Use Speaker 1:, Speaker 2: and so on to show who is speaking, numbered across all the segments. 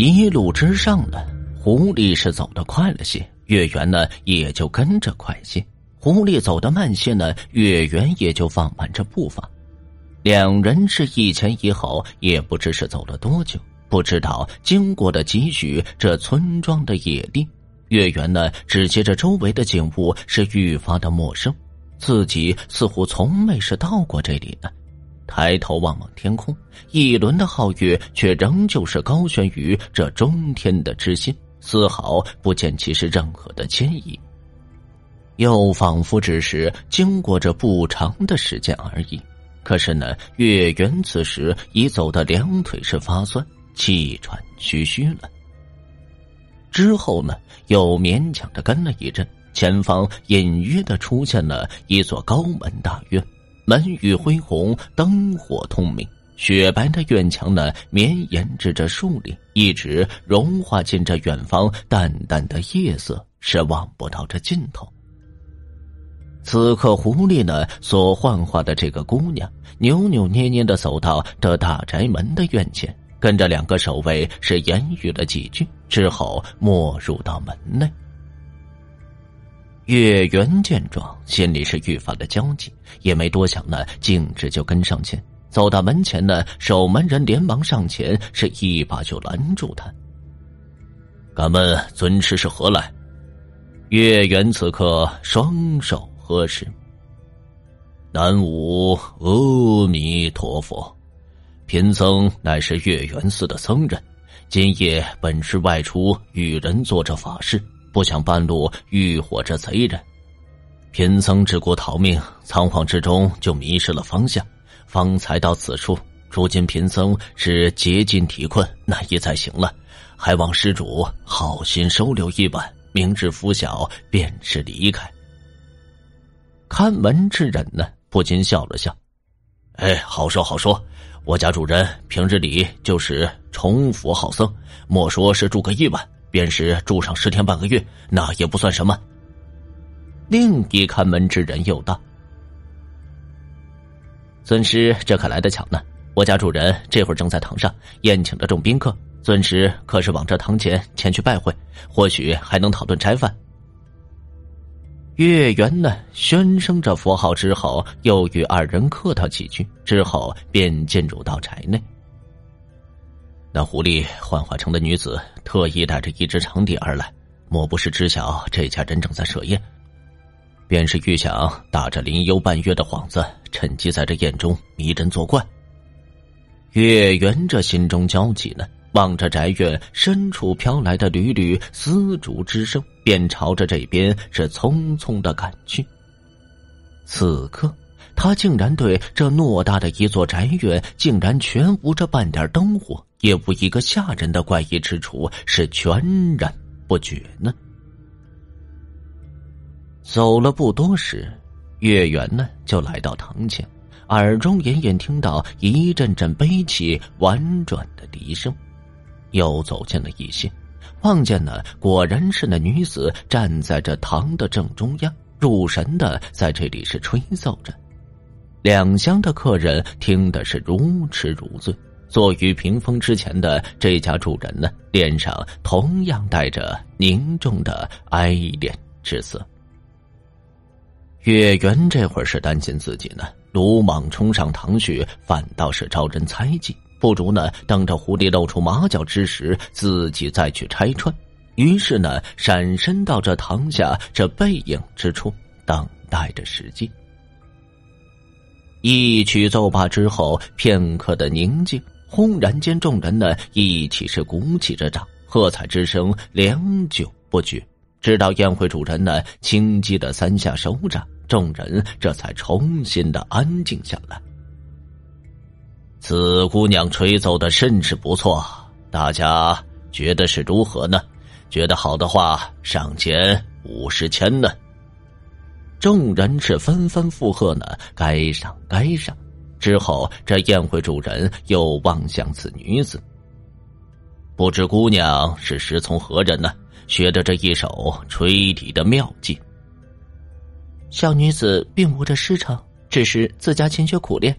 Speaker 1: 一路之上呢，狐狸是走得快了些。月圆呢，也就跟着快些。狐狸走得慢些呢，月圆也就放慢着步伐。两人是一前一后，也不知是走了多久。不知道经过了几许这村庄的野地，月圆呢，只觉着周围的景物是愈发的陌生，自己似乎从没是到过这里呢。抬头望望天空，一轮的皓月却仍旧是高悬于这中天的之心。丝毫不见其是任何的迁移，又仿佛只是经过这不长的时间而已。可是呢，月圆此时已走得两腿是发酸，气喘吁吁了。之后呢，又勉强的跟了一阵，前方隐约的出现了一座高门大院，门宇恢宏，灯火通明。雪白的院墙呢，绵延着这树林，一直融化进这远方淡淡的夜色，是望不到这尽头。此刻，狐狸呢所幻化的这个姑娘，扭扭捏捏的走到这大宅门的院前，跟着两个守卫是言语了几句，之后没入到门内。月圆见状，心里是愈发的焦急，也没多想呢，径直就跟上前。走到门前呢，守门人连忙上前，是一把就拦住他。敢问尊师是何来？月圆此刻双手合十，南无阿弥陀佛。贫僧乃是月圆寺的僧人，今夜本是外出与人做着法事，不想半路遇火这贼人。贫僧只顾逃命，仓皇之中就迷失了方向。方才到此处，如今贫僧是竭尽体困，难以再行了，还望施主好心收留一晚，明日拂晓便是离开。看门之人呢，不禁笑了笑：“哎，好说好说，我家主人平日里就是崇佛好僧，莫说是住个一晚，便是住上十天半个月，那也不算什么。”另一看门之人又道。尊师，这可来得巧呢！我家主人这会儿正在堂上宴请着众宾客，尊师可是往这堂前前去拜会，或许还能讨顿斋饭。月圆呢，宣声着佛号之后，又与二人客套几句，之后便进入到宅内。那狐狸幻化成的女子，特意带着一只长笛而来，莫不是知晓这家人正在设宴？便是预想打着临幽半月的幌子，趁机在这宴中迷人作怪。月圆这心中焦急呢，望着宅院深处飘来的缕缕丝竹之声，便朝着这边是匆匆的赶去。此刻，他竟然对这偌大的一座宅院，竟然全无着半点灯火，也无一个吓人的怪异之处，是全然不觉呢。走了不多时，月圆呢就来到堂前，耳中隐隐听到一阵阵悲凄婉转的笛声，又走近了一些，望见呢果然是那女子站在这堂的正中央，入神的在这里是吹奏着。两厢的客人听的是如痴如醉，坐于屏风之前的这家主人呢，脸上同样带着凝重的哀怜之色。月圆这会儿是担心自己呢，鲁莽冲上堂去，反倒是招人猜忌。不如呢，等着狐狸露出马脚之时，自己再去拆穿。于是呢，闪身到这堂下这背影之处，等待着时机。一曲奏罢之后，片刻的宁静，轰然间，众人呢一起是鼓起着掌，喝彩之声良久不绝。直到宴会主人呢轻击的三下手掌，众人这才重新的安静下来。此姑娘吹奏的甚是不错，大家觉得是如何呢？觉得好的话，赏钱五十千呢。众人是纷纷附和呢，该赏该赏。之后，这宴会主人又望向此女子，不知姑娘是师从何人呢？学的这一手吹笛的妙技。
Speaker 2: 小女子并无这师承，只是自家勤学苦练。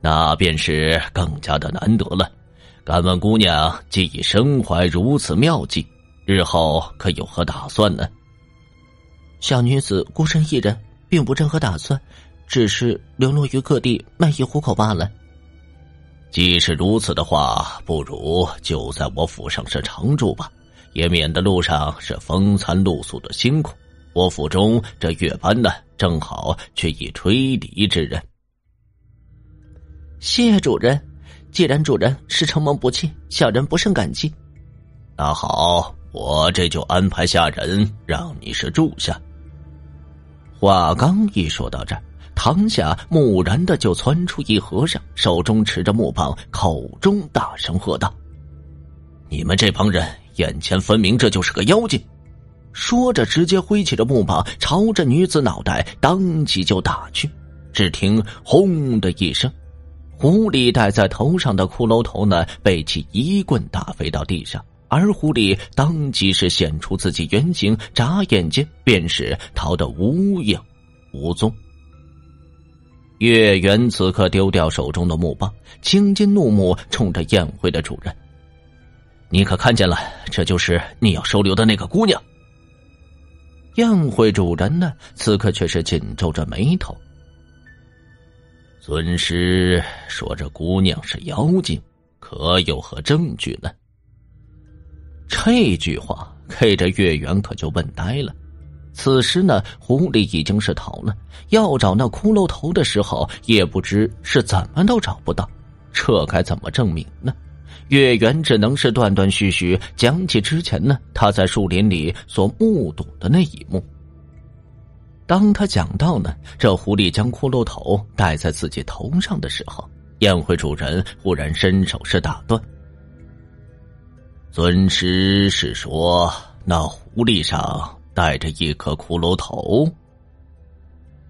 Speaker 1: 那便是更加的难得了。敢问姑娘，既已身怀如此妙计，日后可有何打算呢？
Speaker 2: 小女子孤身一人，并无任何打算，只是流落于各地卖艺糊口罢了。
Speaker 1: 既是如此的话，不如就在我府上是常住吧，也免得路上是风餐露宿的辛苦。我府中这乐班呢，正好缺一吹笛之人。
Speaker 2: 谢主人，既然主人是承蒙不弃，小人不胜感激。
Speaker 1: 那好，我这就安排下人让你是住下。话刚一说到这儿，堂下蓦然的就窜出一和尚，手中持着木棒，口中大声喝道：“你们这帮人，眼前分明这就是个妖精！”说着，直接挥起着木棒，朝着女子脑袋当即就打去。只听“轰”的一声。狐狸戴在头上的骷髅头呢，被其一棍打飞到地上，而狐狸当即是显出自己原形，眨眼间便是逃得无影无踪。月圆此刻丢掉手中的木棒，青筋怒目冲着宴会的主人：“你可看见了？这就是你要收留的那个姑娘。”宴会主人呢，此刻却是紧皱着眉头。尊师说：“这姑娘是妖精，可有何证据呢？”这句话给这月圆可就问呆了。此时呢，狐狸已经是逃了，要找那骷髅头的时候，也不知是怎么都找不到，这该怎么证明呢？月圆只能是断断续续讲起之前呢，他在树林里所目睹的那一幕。当他讲到呢，这狐狸将骷髅头戴在自己头上的时候，宴会主人忽然伸手是打断。尊师是说那狐狸上带着一颗骷髅头？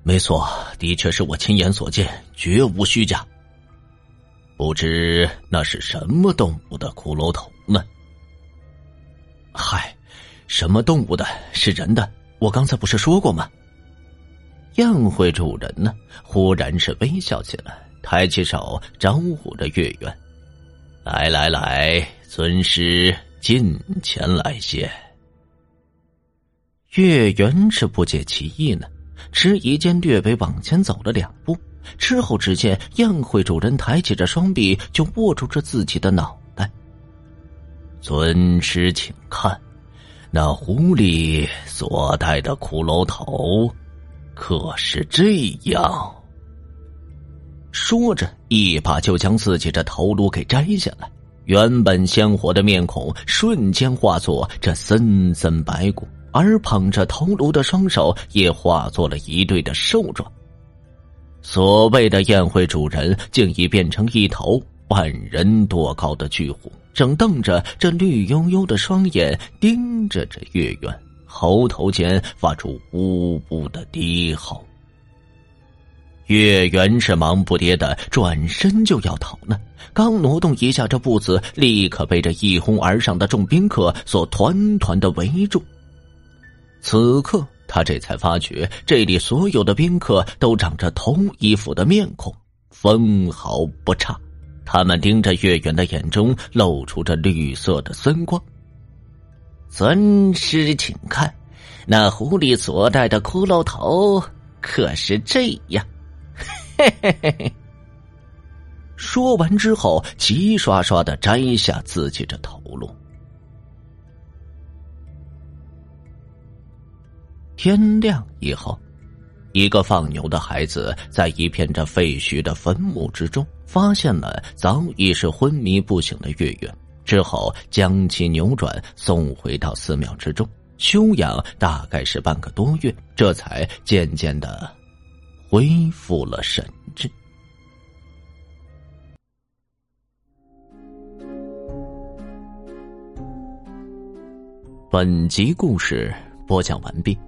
Speaker 1: 没错，的确是我亲眼所见，绝无虚假。不知那是什么动物的骷髅头呢？嗨，什么动物的？是人的？我刚才不是说过吗？宴会主人呢？忽然是微笑起来，抬起手招呼着月圆：“来来来，尊师近前来些。”月圆是不解其意呢，迟疑间略微往前走了两步，之后只见宴会主人抬起着双臂，就握住着自己的脑袋。尊师，请看，那狐狸所戴的骷髅头。可是这样，说着，一把就将自己的头颅给摘下来。原本鲜活的面孔瞬间化作这森森白骨，而捧着头颅的双手也化作了一对的兽爪。所谓的宴会主人，竟已变成一头万人多高的巨虎，正瞪着这绿油油的双眼，盯着这月圆。喉头间发出呜呜的低吼。月圆是忙不迭的转身就要逃呢，刚挪动一下这步子，立刻被这一哄而上的众宾客所团团的围住。此刻他这才发觉，这里所有的宾客都长着同一副的面孔，分毫不差。他们盯着月圆的眼中露出着绿色的森光。尊师，请看，那狐狸所戴的骷髅头可是这样。嘿嘿嘿嘿。说完之后，齐刷刷的摘下自己的头颅。天亮以后，一个放牛的孩子在一片这废墟的坟墓之中，发现了早已是昏迷不醒的月月。之后将其扭转送回到寺庙之中休养，大概是半个多月，这才渐渐的恢复了神智。本集故事播讲完毕。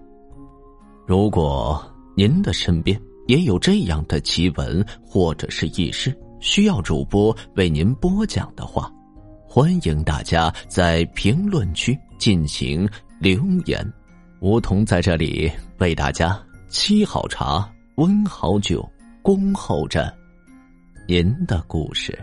Speaker 1: 如果您的身边也有这样的奇闻或者是异事，需要主播为您播讲的话，欢迎大家在评论区进行留言。梧桐在这里为大家沏好茶、温好酒，恭候着您的故事。